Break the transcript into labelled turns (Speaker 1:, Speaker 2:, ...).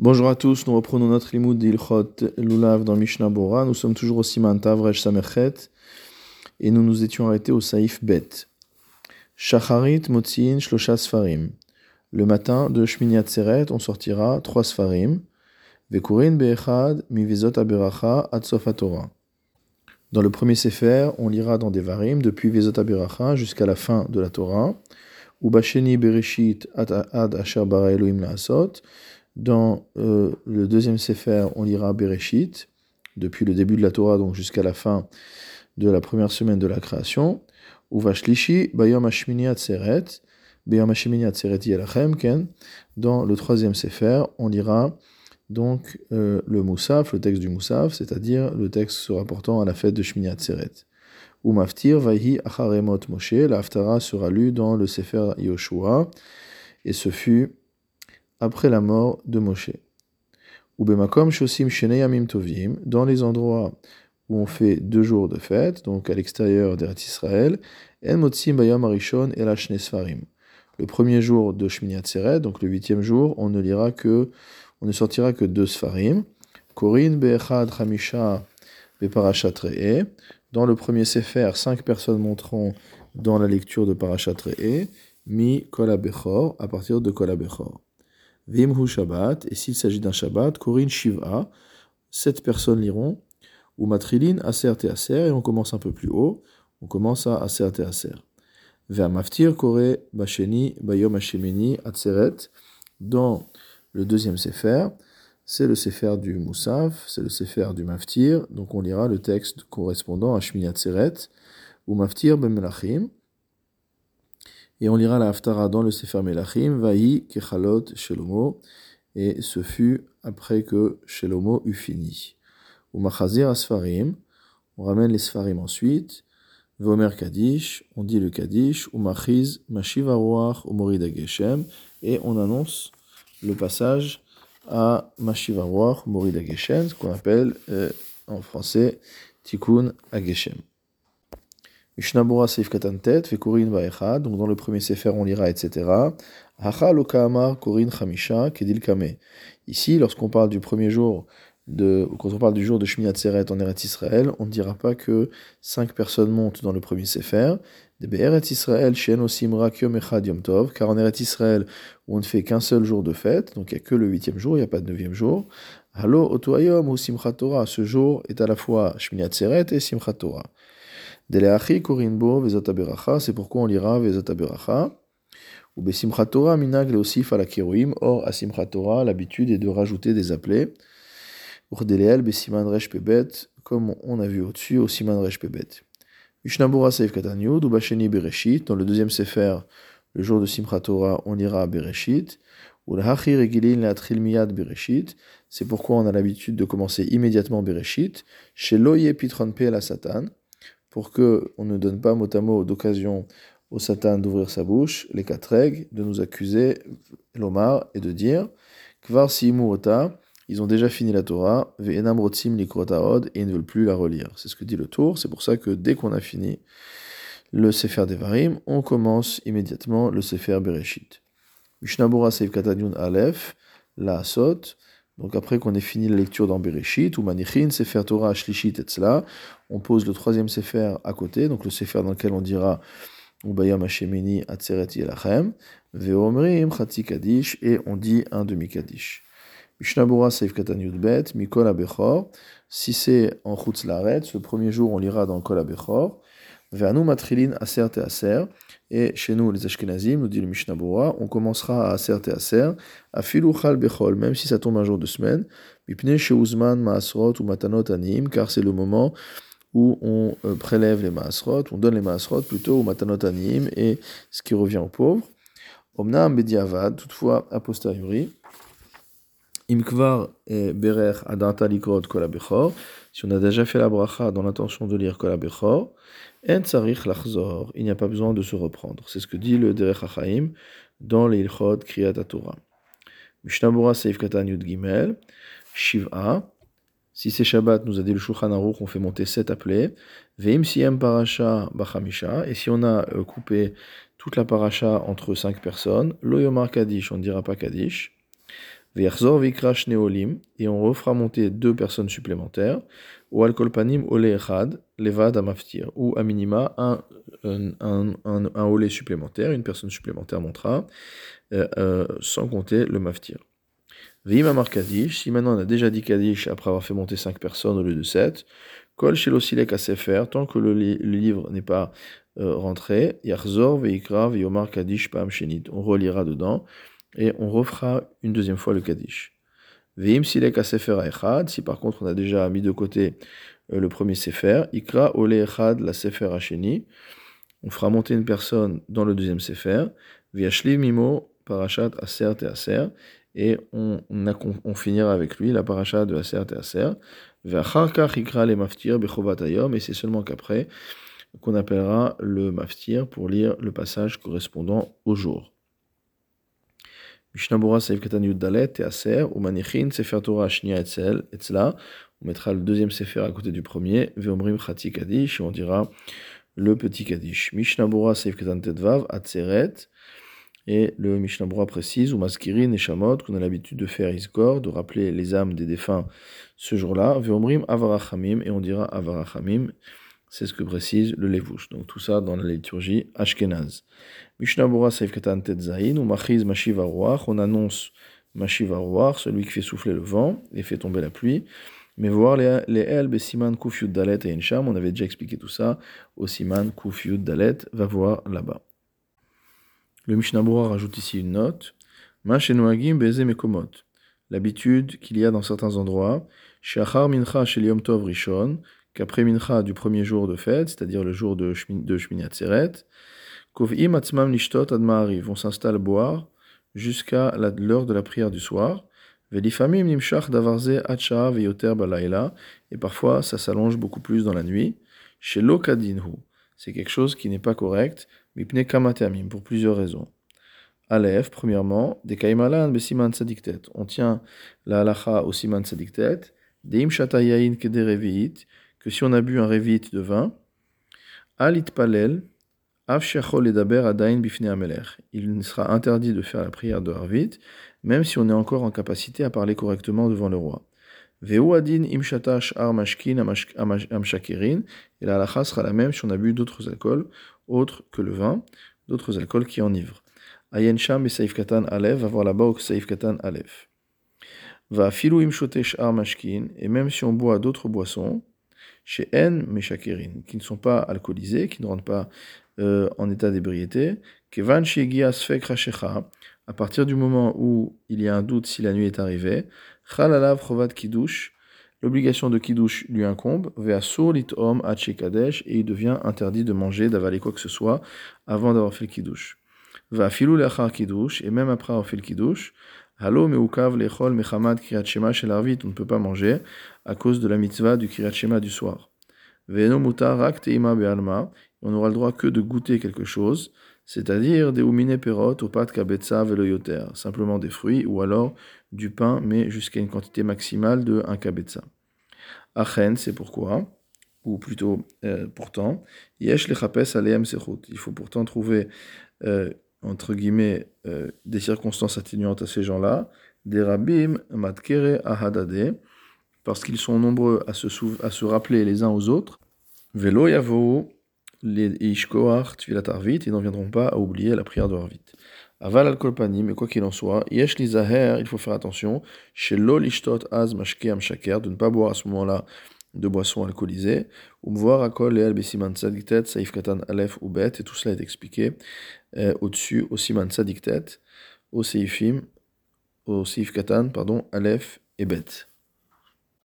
Speaker 1: Bonjour à tous, nous reprenons notre limoud d'Ilchot Lulav dans Mishnah Bora. Nous sommes toujours au Siman Tavrej Samerchet et nous nous étions arrêtés au Saïf Bet. Shacharit Motzin Shlosha Sfarim. Le matin de Shmini Atzeret, on sortira trois Sfarim. Vekurin Be'echad Mivezot Aberacha Atsof Torah. Dans le premier Sefer, on lira dans des Varim depuis Vezot Aberacha jusqu'à la fin de la Torah. Ubasheni Bereshit Ad Asher Bara Elohim Laasot. Dans euh, le deuxième Sefer, on lira Bereshit, depuis le début de la Torah, donc jusqu'à la fin de la première semaine de la création. Ou Vashlishi, Bayom Hashmini Atzeret, Bayom Hashmini Atzeret Yalachem, Ken. Dans le troisième Sefer, on lira donc euh, le Moussaf, le texte du Moussaf, c'est-à-dire le texte se rapportant à la fête de Shmini Atzeret. Ou Maftir, Vaihi Acharemot Moshe, la Haftara sera lue dans le Sefer Yoshua, et ce fut après la mort de Moshe. Tovim, dans les endroits où on fait deux jours de fête, donc à l'extérieur d'Eretz Israël, en motzim bayam arishon el sfarim. Le premier jour de Shmini Atzeret, donc le huitième jour, on ne lira que, on ne sortira que deux sfarim. Korin be'echad chamisha be'parashat. Dans le premier sefer, cinq personnes monteront dans la lecture de parashat re'e, mi kol à partir de kol Vimhu Shabbat, et s'il s'agit d'un Shabbat, Korin Shiva, sept personnes liront, ou Matrilin Aser et Aser, et on commence un peu plus haut, on commence à Aser et Aser. Maftir Kore Basheni Bayom Hashemeni Atzeret, dans le deuxième Sefer, c'est le Sefer du Moussaf, c'est le Sefer du Maftir, donc on lira le texte correspondant à Shmini Atzeret, ou Maftir Ben Melachim, et on lira la Haftara dans le Sefer Melachim, Vahi Kechalot Shelomo, et ce fut après que Shelomo eut fini. Ou Machazir Asfarim, on ramène les Sfarim ensuite, Vomer Kadish, on dit le Kadish, ou Machiz, Mashiva Ruach, ou et on annonce le passage à Mashiva Ruach, Morida Geshem, ce qu'on appelle euh, en français Tikkun Ageshem. Mishnabura Seif Katantet, Vekurin Vaechad, donc dans le premier Sefer on lira, etc. Hacha Lokaamar Korin Chamisha Kedil Kame. Ici, lorsqu'on parle du premier jour, de, quand on parle du jour de Shmini Atzeret en Eretz Israël, on ne dira pas que cinq personnes montent dans le premier Sefer. De Eretz Israël, Shen Osimra Kyom Echad Yom Tov, car en Eretz Israël, on ne fait qu'un seul jour de fête, donc il n'y a que le huitième jour, il n'y a pas de neuvième jour. Halo Otoayom ou Simchat Torah, ce jour est à la fois Shmini Atzeret et Simchat Torah. C'est pourquoi on lira aberacha. Ou besimchat Torah minag leosif ala kiroim. Or, à simchat Torah, l'habitude est de rajouter des appelés. Pour deleel besiman resh pebet, comme on a vu au-dessus, au siman resh pebet. Mishnabura seif katanyud, ou basheni bereshit. Dans le deuxième sefer, le jour de simchat Torah, on lira bereshit. C'est pourquoi on a l'habitude de commencer immédiatement bereshit. Chez loye pitron pe la satan pour qu'on ne donne pas mot à mot d'occasion au Satan d'ouvrir sa bouche, les quatre règles, de nous accuser, l'Omar, et de dire Kvar ota, ils ont déjà fini la Torah, ve'enam et ils ne veulent plus la relire. C'est ce que dit le tour, c'est pour ça que dès qu'on a fini le Sefer Devarim, on commence immédiatement le Sefer Bereshit. Mishnabura Seif Aleph, la Asot, donc après qu'on ait fini la lecture dans Bereshit, ou Manichin, Sefer Torah, Shlishit, etc., on pose le troisième Sefer à côté, donc le Sefer dans lequel on dira Ubayam Hashemini Atzeret Yelachem, Veomrim Chatzi Kadish, et on dit un demi-Kadish. Mishnabura Seif Katan Yudbet, Mikol Abechor, si c'est en Chutz Laret, le premier jour on lira dans Kol Abechor, Aser Te Aser, et chez nous, les Ashkenazim, nous dit le Mishnah on commencera à Aser Te Aser, à Filuchal Bechol, même si ça tombe un jour de semaine, Mipne Sheuzman Maasrot ou Matanot Anim, car c'est le moment où on euh, prélève les Maasrot, on donne les Maasrot plutôt au Matanot Anim, et ce qui revient aux pauvres. Omnam Bediavad, toutefois a posteriori, Imkvar et Berer Adanta Likrot Kol si on a déjà fait la bracha dans l'intention de lire Kol Abechor, En Tsarich Lachzor, il n'y a pas besoin de se reprendre. C'est ce que dit le Derech HaChaim dans l'Ilchot Kriyat Torah. Mishnabura Seif Katan Yud Gimel, Shiv'a, si c'est Shabbat, nous a dit le Shulchan Aruch, on fait monter sept appelés. Veim Siyam Parasha Bachamisha, et si on a euh, coupé toute la paracha entre cinq personnes, Lo Yomar Kadish, on ne dira pas Kadish. Ve'yachzor ve'ikrash neolim, et on refera monter deux personnes supplémentaires, ou al-kolpanim ole echad, levad amaftir, ou à minima un, un, un, olé supplémentaire, une personne supplémentaire montera, euh, euh, sans compter le maftir. Kadish, si maintenant on a déjà dit kadish après avoir fait monter cinq personnes au lieu de sept, kol shelosilek à sefer, tant que le, li- le livre n'est pas euh, rentré, yachzor ve'ikra ve'yomar kadish pa'am shenit, on relira dedans, et on refera une deuxième fois le Kaddish. Veim silek sefer echad, si par contre on a déjà mis de côté euh, le premier sefer, ikra ole echad la sefer hasheni, on fera monter une personne dans le deuxième sefer, viashliv mimo parashat aser te aser, et on, on, on finira avec lui la parashat de aser te aser, ve'achar kach ikra le maftir bechovat hayom, et c'est seulement qu'après qu'on appellera le maftir pour lire le passage correspondant au jour. Mishnah Bora Saif Katan Dalet et Aser, ou Manichin, Sefer Torah Shnia Etzel, Etzla. On mettra le deuxième Sefer à côté du premier, Veomrim Chati Kaddish, et on dira le petit Kaddish. Mishnah Bora Saif Katan Tedvav, Atzeret, et le Mishnah Bora précise, ou Maskirin et Shamot, qu'on a l'habitude de faire Isgor, de rappeler les âmes des défunts ce jour-là, Veomrim Avarachamim, et on dira Avarachamim, c'est ce que précise le Levouche. Donc tout ça dans la liturgie Ashkenaz. Mishnah Bora Saif ou Machiz Mashiv on annonce Mashiv celui qui fait souffler le vent et fait tomber la pluie. Mais voir les, les Kuf Yud Dalet et Ensham, on avait déjà expliqué tout ça au Siman Kuf Yud Dalet, va voir là-bas. Le Mishnah Bora rajoute ici une note. Mashenoagim Beze Mekomot. L'habitude qu'il y a dans certains endroits, Shachar Mincha Shel Yom Tov Rishon, qu'après Mincha du premier jour de fête, c'est-à-dire le jour de, Shmin, de Shmini Atzeret, Kov'im Atzmam Lishtot Adma'ari vont s'installer boire jusqu'à l'heure de la prière du soir. Velifamim Nimshach Davarze Acha Veyoter Balayla, et parfois ça s'allonge beaucoup plus dans la nuit. Chez Lokadinhu, c'est quelque chose qui n'est pas correct, Mipne Kamatamim, pour plusieurs raisons. Aleph, premièrement, des Kaimalan Besiman Sadiktet. On tient la halacha au Siman Sadiktet, Deim Shatayain Kedereviit, que si on a bu un revit de vin, Alit Palel. Il sera interdit de faire la prière de Harvit, même si on est encore en capacité à parler correctement devant le roi. Veu Adin Imshatash Ar Mashkin Amash- Amash- Amshakirin, et la halacha sera la même si on a bu d'autres alcools, autres que le vin, d'autres alcools qui enivrent. Ayen Sham et Saif Katan Alev, va voir là-bas au Saif Katan Alev. Va Filou Imshotesh Ar Mashkin, et même si on boit d'autres boissons, chez En Meshakirin, qui ne sont pas alcoolisés, qui ne rentrent pas euh, en état d'ébriété, Kevan à partir du moment où il y a un doute si la nuit est arrivée, Chalalav Chovat Kiddush, l'obligation de Kiddush lui incombe, Veasur et il devient interdit de manger, d'avaler quoi que ce soit avant d'avoir fait le Kiddush. Va filou et même après avoir fait le Kiddush, Halo meukav lechol mechamad kriyat shema shel arvit, on ne peut pas manger à cause de la mitzvah du kriyat shema du soir. Ve'eno mutar rak be'alma, on n'aura le droit que de goûter quelque chose, c'est-à-dire des umine perot au pat kabetza veloyoter, simplement des fruits ou alors du pain, mais jusqu'à une quantité maximale de 1 kabetza. Achen, c'est pourquoi, ou plutôt euh, pourtant, yesh aleem sechut. Il faut pourtant trouver, euh, entre guillemets, euh, des circonstances atténuantes à ces gens-là, des rabbim matkere ahadade, parce qu'ils sont nombreux à se, à se rappeler les uns aux autres, velo yavo les ishkoach tfilat arvit, ils n'en viendront pas à oublier la prière de Arvit. Aval al kolpani, mais quoi qu'il en soit, yesh li zaher, il faut faire attention, chez lo lishtot az mashke am shaker, de ne pas boire à ce moment-là de boissons alcoolisées, ou me voir à kol et al tzadiktet, saif katan alef ou bet, et tout cela est expliqué euh, au-dessus, au siman tzadiktet, au seifim, au seif katan, pardon, alef et bet.